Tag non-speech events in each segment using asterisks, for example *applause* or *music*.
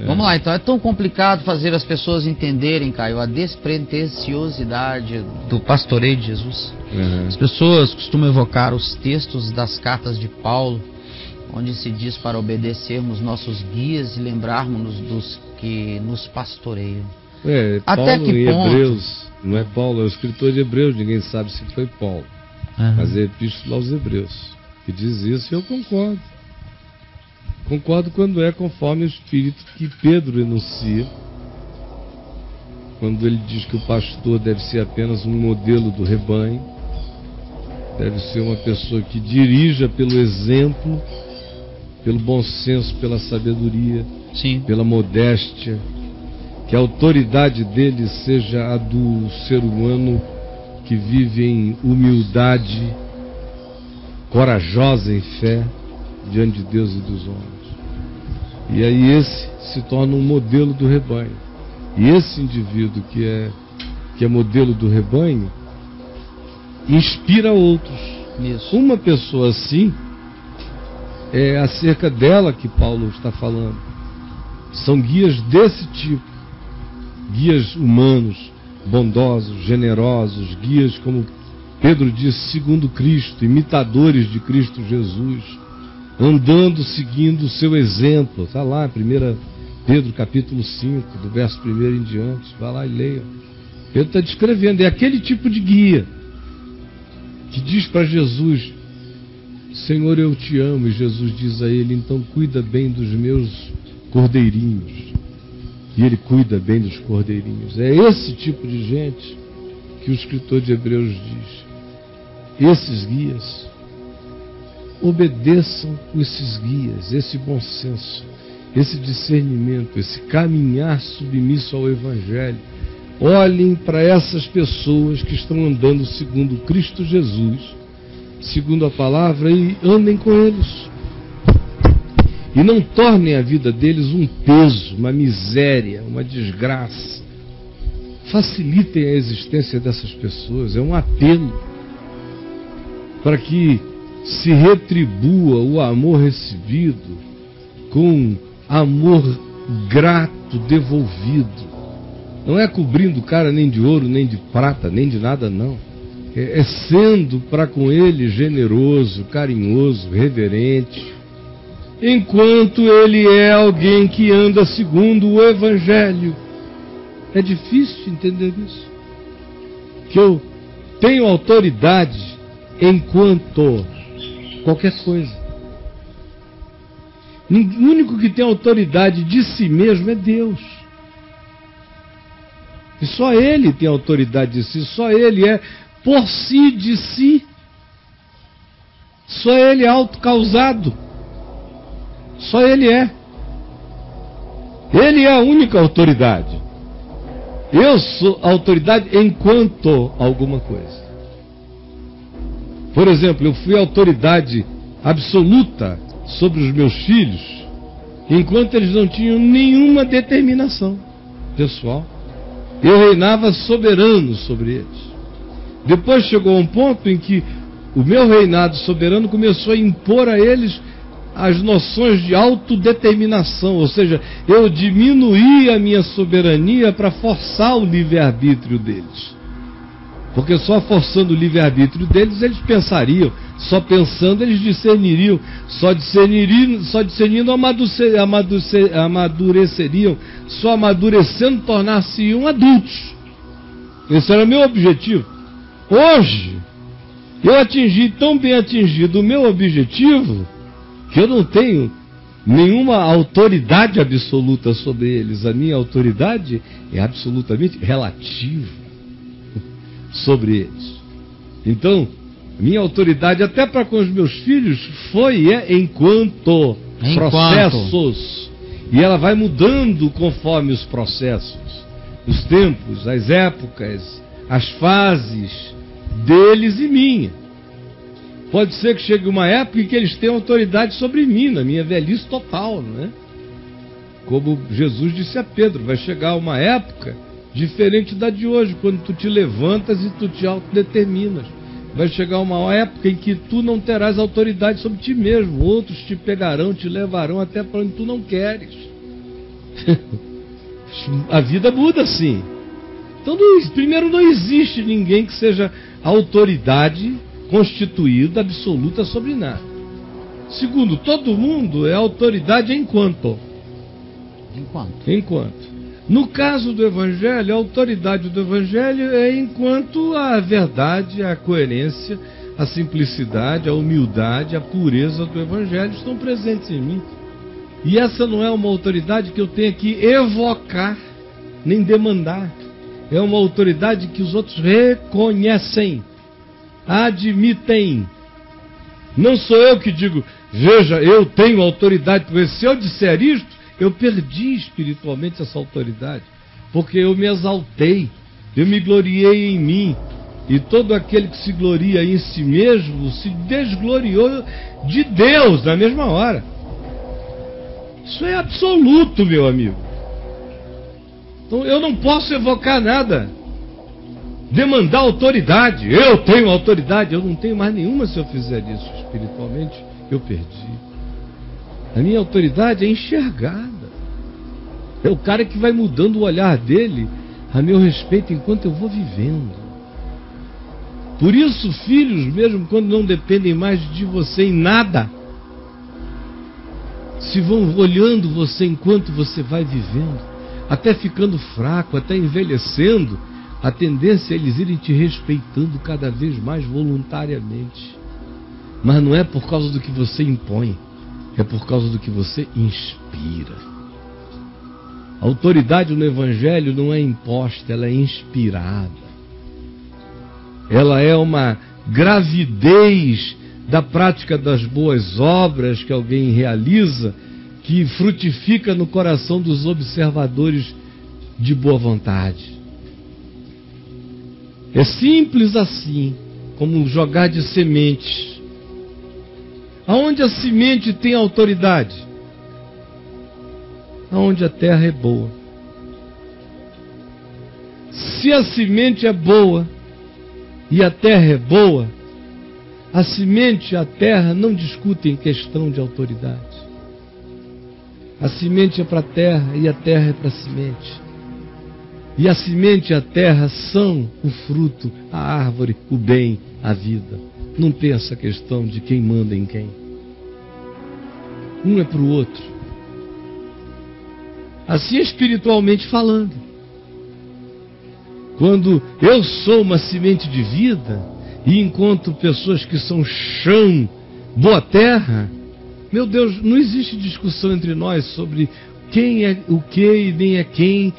É. Vamos lá, então é tão complicado fazer as pessoas entenderem, Caio, a despretensiosidade do pastoreio de Jesus. Uhum. As pessoas costumam evocar os textos das cartas de Paulo, onde se diz para obedecermos nossos guias e lembrarmos dos que nos pastoreiam. É, Paulo Até que ponto? Hebreus, não é Paulo, é o escritor de Hebreus, ninguém sabe se foi Paulo. Uhum. Mas é Epístola aos Hebreus, que diz isso e eu concordo. Concordo quando é conforme o espírito que Pedro enuncia, quando ele diz que o pastor deve ser apenas um modelo do rebanho, deve ser uma pessoa que dirija pelo exemplo, pelo bom senso, pela sabedoria, Sim. pela modéstia, que a autoridade dele seja a do ser humano que vive em humildade, corajosa em fé diante de Deus e dos homens. E aí esse se torna um modelo do rebanho. E esse indivíduo que é que é modelo do rebanho inspira outros. Isso. Uma pessoa assim é acerca dela que Paulo está falando. São guias desse tipo. Guias humanos, bondosos, generosos, guias como Pedro disse, segundo Cristo, imitadores de Cristo Jesus andando seguindo o seu exemplo. Está lá, 1 Pedro capítulo 5, do verso 1 em diante. Vai lá e leia. Pedro está descrevendo, é aquele tipo de guia que diz para Jesus: Senhor, eu te amo. E Jesus diz a ele: então cuida bem dos meus cordeirinhos. E ele cuida bem dos cordeirinhos. É esse tipo de gente que o escritor de Hebreus diz. Esses guias obedeçam esses guias, esse bom senso, esse discernimento, esse caminhar submisso ao Evangelho. Olhem para essas pessoas que estão andando segundo Cristo Jesus, segundo a palavra, e andem com eles. E não tornem a vida deles um peso, uma miséria, uma desgraça. Facilitem a existência dessas pessoas, é um apelo para que se retribua o amor recebido com amor grato devolvido. Não é cobrindo o cara nem de ouro, nem de prata, nem de nada, não. É, é sendo para com ele generoso, carinhoso, reverente, enquanto ele é alguém que anda segundo o Evangelho. É difícil entender isso. Que eu tenho autoridade enquanto qualquer coisa. O único que tem autoridade de si mesmo é Deus. E só Ele tem autoridade de si, só Ele é por si de si. Só Ele é autocausado. Só Ele é. Ele é a única autoridade. Eu sou autoridade enquanto alguma coisa. Por exemplo, eu fui autoridade absoluta sobre os meus filhos, enquanto eles não tinham nenhuma determinação pessoal. Eu reinava soberano sobre eles. Depois chegou um ponto em que o meu reinado soberano começou a impor a eles as noções de autodeterminação, ou seja, eu diminuí a minha soberania para forçar o livre-arbítrio deles. Porque só forçando o livre-arbítrio deles, eles pensariam, só pensando eles discerniriam, só discerniriam, só discernindo amadureceriam, só amadurecendo tornar-se-iam adultos. Esse era meu objetivo. Hoje, eu atingi tão bem atingido o meu objetivo que eu não tenho nenhuma autoridade absoluta sobre eles. A minha autoridade é absolutamente relativa sobre eles. Então, minha autoridade até para com os meus filhos foi e é enquanto, enquanto processos. E ela vai mudando conforme os processos, os tempos, as épocas, as fases deles e minha. Pode ser que chegue uma época em que eles tenham autoridade sobre mim, na minha velhice total, não é? Como Jesus disse a Pedro, vai chegar uma época Diferente da de hoje, quando tu te levantas e tu te autodeterminas. Vai chegar uma época em que tu não terás autoridade sobre ti mesmo. Outros te pegarão, te levarão até para onde tu não queres. *laughs* a vida muda sim. Então, não, primeiro, não existe ninguém que seja autoridade constituída absoluta sobre nada. Segundo, todo mundo é autoridade enquanto. Enquanto. Enquanto. No caso do Evangelho, a autoridade do Evangelho é enquanto a verdade, a coerência, a simplicidade, a humildade, a pureza do Evangelho estão presentes em mim. E essa não é uma autoridade que eu tenha que evocar, nem demandar. É uma autoridade que os outros reconhecem, admitem. Não sou eu que digo, veja, eu tenho autoridade, porque se eu disser isto, eu perdi espiritualmente essa autoridade, porque eu me exaltei, eu me gloriei em mim, e todo aquele que se gloria em si mesmo se desgloriou de Deus na mesma hora. Isso é absoluto, meu amigo. Então eu não posso evocar nada. Demandar autoridade. Eu tenho autoridade. Eu não tenho mais nenhuma se eu fizer isso espiritualmente. Eu perdi. A minha autoridade é enxergada. É o cara que vai mudando o olhar dele a meu respeito enquanto eu vou vivendo. Por isso, filhos, mesmo quando não dependem mais de você em nada, se vão olhando você enquanto você vai vivendo, até ficando fraco, até envelhecendo, a tendência é eles irem te respeitando cada vez mais voluntariamente. Mas não é por causa do que você impõe, é por causa do que você inspira. A autoridade no Evangelho não é imposta, ela é inspirada. Ela é uma gravidez da prática das boas obras que alguém realiza, que frutifica no coração dos observadores de boa vontade. É simples assim, como jogar de sementes. Aonde a semente tem autoridade? Aonde a terra é boa. Se a semente é boa e a terra é boa, a semente e a terra não discutem questão de autoridade. A semente é para a terra e a terra é para a semente. E a semente e a terra são o fruto, a árvore, o bem, a vida. Não tem essa questão de quem manda em quem. Um é para o outro. Assim espiritualmente falando. Quando eu sou uma semente de vida, e encontro pessoas que são chão, boa terra, meu Deus, não existe discussão entre nós sobre quem é o que e nem é quem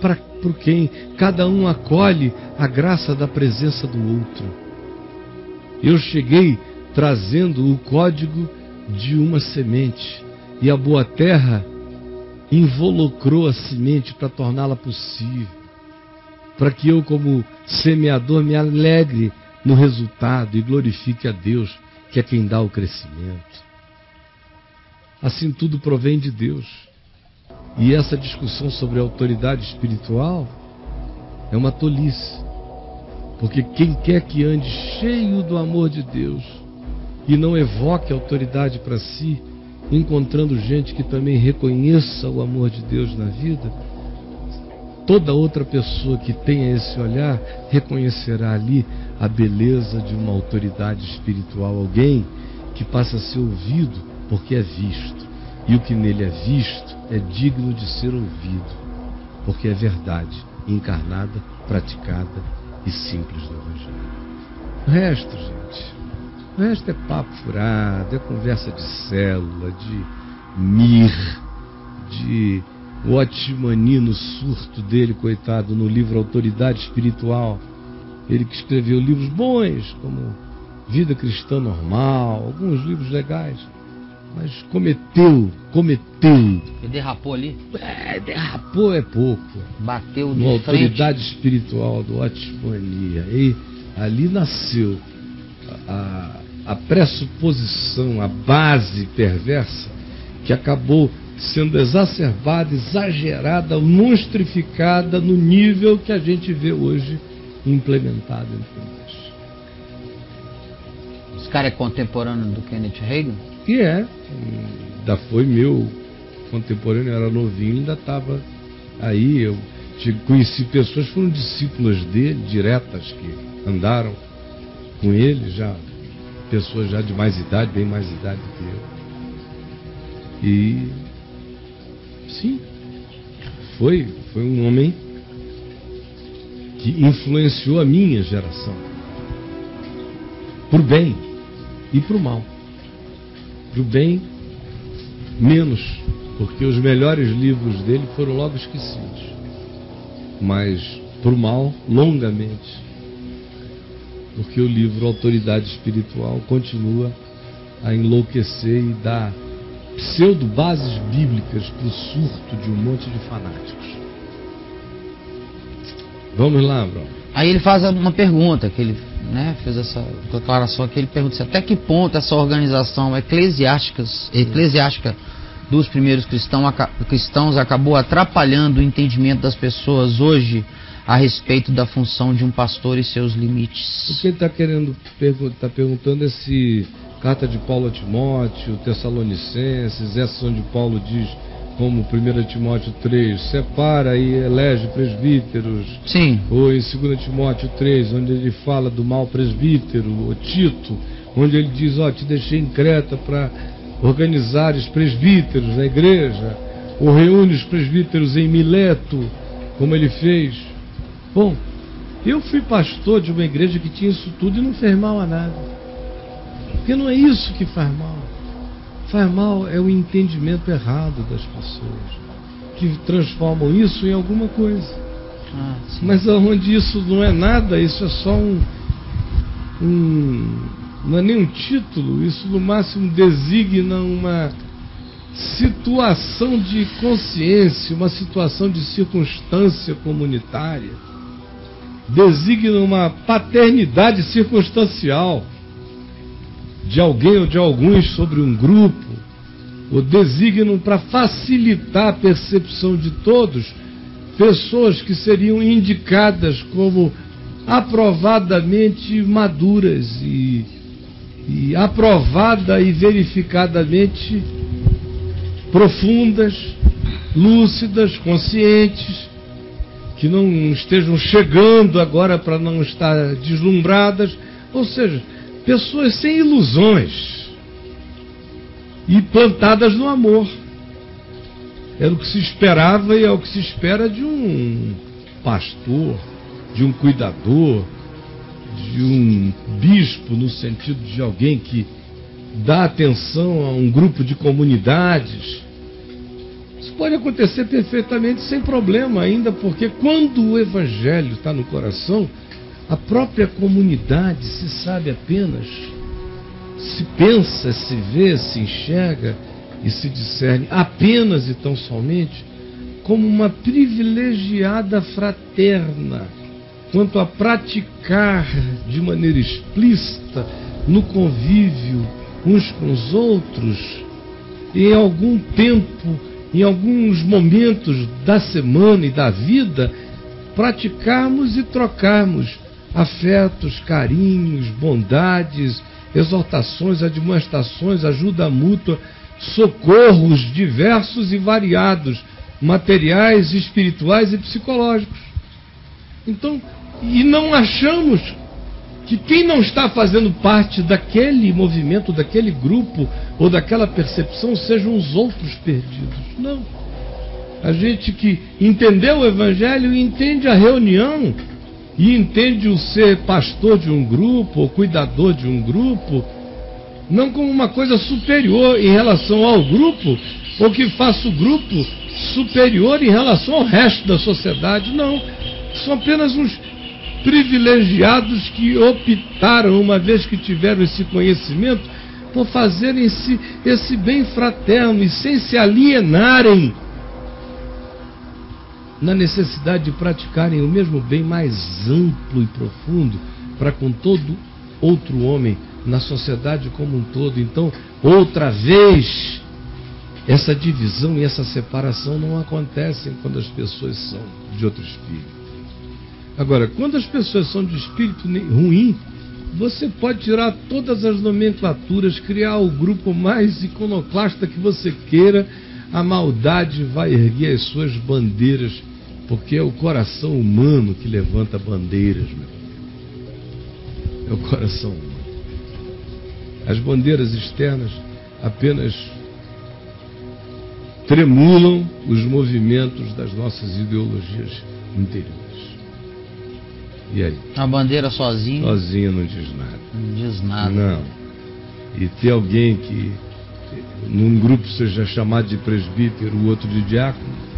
para por quem. Cada um acolhe a graça da presença do outro. Eu cheguei trazendo o código de uma semente e a boa terra involucrou a semente para torná-la possível, para que eu, como semeador, me alegre no resultado e glorifique a Deus, que é quem dá o crescimento. Assim tudo provém de Deus. E essa discussão sobre autoridade espiritual é uma tolice. Porque quem quer que ande cheio do amor de Deus e não evoque autoridade para si, encontrando gente que também reconheça o amor de Deus na vida, toda outra pessoa que tenha esse olhar reconhecerá ali a beleza de uma autoridade espiritual, alguém que passa a ser ouvido porque é visto. E o que nele é visto é digno de ser ouvido, porque é verdade encarnada, praticada e simples no Evangelho. O resto, gente, o resto é papo furado, é conversa de célula, de mir, de o Otmani no surto dele, coitado, no livro Autoridade Espiritual. Ele que escreveu livros bons, como Vida Cristã Normal, alguns livros legais. Mas cometeu, cometeu. E derrapou ali? É, derrapou é pouco. Bateu de no autoridade espiritual do Otmani. E ali nasceu a, a pressuposição, a base perversa que acabou sendo exacerbada, exagerada, monstrificada no nível que a gente vê hoje implementado entre nós. Esse cara é contemporâneo do Kenneth Reagan? Que é, ainda foi meu contemporâneo, era novinho, ainda estava aí. Eu conheci pessoas que foram discípulas dele, diretas, que andaram com ele, já pessoas já de mais idade, bem mais idade que eu. E sim, foi, foi um homem que influenciou a minha geração. Por bem e por mal. Para o bem, menos, porque os melhores livros dele foram logo esquecidos. Mas por mal, longamente. Porque o livro Autoridade Espiritual continua a enlouquecer e dar pseudo-bases bíblicas para o surto de um monte de fanáticos. Vamos lá, Bruno. Aí ele faz uma pergunta, que ele né, fez essa declaração aqui, ele pergunta até que ponto essa organização eclesiástica, eclesiástica dos primeiros cristãos, cristãos acabou atrapalhando o entendimento das pessoas hoje a respeito da função de um pastor e seus limites. O que ele está querendo está perguntando é se carta de Paulo a Timóteo, Tessalonicenses, essa onde Paulo diz como 1 Timóteo 3, separa e elege presbíteros. Sim. Ou em 2 Timóteo 3, onde ele fala do mau presbítero, o Tito, onde ele diz, ó, oh, te deixei em Creta para organizar os presbíteros na igreja, ou reúne os presbíteros em Mileto, como ele fez. Bom, eu fui pastor de uma igreja que tinha isso tudo e não fez mal a nada. Porque não é isso que faz mal. Faz mal é o entendimento errado das pessoas, que transformam isso em alguma coisa. Ah, Mas onde isso não é nada, isso é só um, um. Não é nem um título, isso no máximo designa uma situação de consciência, uma situação de circunstância comunitária. Designa uma paternidade circunstancial de alguém ou de alguns sobre um grupo, ou designam para facilitar a percepção de todos pessoas que seriam indicadas como aprovadamente maduras e, e aprovada e verificadamente profundas, lúcidas, conscientes, que não estejam chegando agora para não estar deslumbradas, ou seja, pessoas sem ilusões e plantadas no amor. Era o que se esperava e é o que se espera de um pastor, de um cuidador, de um bispo, no sentido de alguém que dá atenção a um grupo de comunidades. Isso pode acontecer perfeitamente sem problema, ainda porque quando o evangelho está no coração, a própria comunidade se sabe apenas, se pensa, se vê, se enxerga e se discerne apenas e tão somente como uma privilegiada fraterna quanto a praticar de maneira explícita no convívio uns com os outros, em algum tempo, em alguns momentos da semana e da vida, praticarmos e trocarmos afetos, carinhos, bondades, exortações, admoestações, ajuda mútua, socorros diversos e variados, materiais, espirituais e psicológicos. Então, e não achamos que quem não está fazendo parte daquele movimento, daquele grupo ou daquela percepção sejam os outros perdidos. Não. A gente que entendeu o Evangelho entende a reunião e entende o ser pastor de um grupo ou cuidador de um grupo não como uma coisa superior em relação ao grupo ou que faça o grupo superior em relação ao resto da sociedade. Não. São apenas uns privilegiados que optaram, uma vez que tiveram esse conhecimento, por fazerem esse, esse bem fraterno e sem se alienarem na necessidade de praticarem o mesmo bem mais amplo e profundo para com todo outro homem na sociedade como um todo. Então, outra vez, essa divisão e essa separação não acontecem quando as pessoas são de outro espírito. Agora, quando as pessoas são de espírito ruim, você pode tirar todas as nomenclaturas, criar o grupo mais iconoclasta que você queira, A maldade vai erguer as suas bandeiras, porque é o coração humano que levanta bandeiras, meu. É o coração humano. As bandeiras externas apenas tremulam os movimentos das nossas ideologias interiores. E aí? A bandeira sozinha? Sozinha não diz nada. Não diz nada. Não. E ter alguém que num grupo seja chamado de presbítero, o outro de diácono,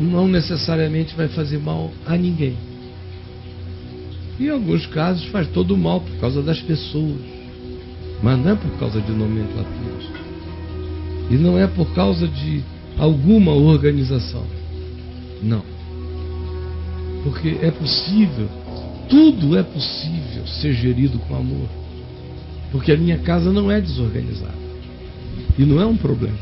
não necessariamente vai fazer mal a ninguém. Em alguns casos faz todo o mal por causa das pessoas, mas não é por causa de nomenclaturas. E não é por causa de alguma organização. Não. Porque é possível, tudo é possível ser gerido com amor. Porque a minha casa não é desorganizada. E não é um problema.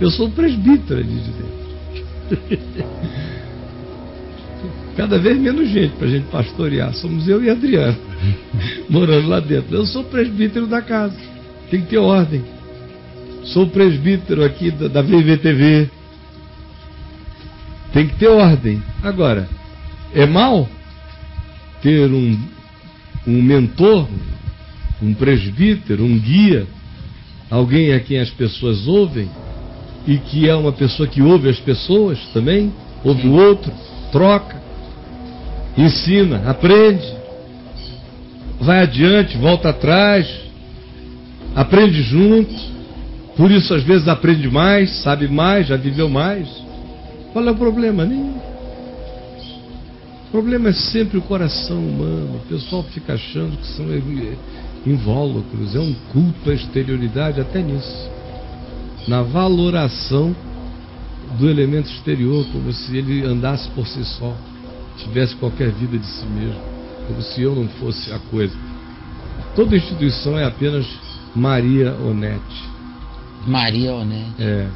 Eu sou presbítero ali de dentro. Cada vez menos gente para a gente pastorear. Somos eu e Adriano *laughs* morando lá dentro. Eu sou presbítero da casa. Tem que ter ordem. Sou presbítero aqui da, da VVTV. Tem que ter ordem. Agora, é mal ter um, um mentor, um presbítero, um guia, alguém a quem as pessoas ouvem e que é uma pessoa que ouve as pessoas também, ouve o outro, troca, ensina, aprende, vai adiante, volta atrás, aprende junto, por isso às vezes aprende mais, sabe mais, já viveu mais. Qual é o problema? Nenhum. O problema é sempre o coração humano. O pessoal fica achando que são invólucros, é um culto à exterioridade até nisso. Na valoração do elemento exterior, como se ele andasse por si só, tivesse qualquer vida de si mesmo, como se eu não fosse a coisa. Toda instituição é apenas Maria Onete. Maria Onete. É.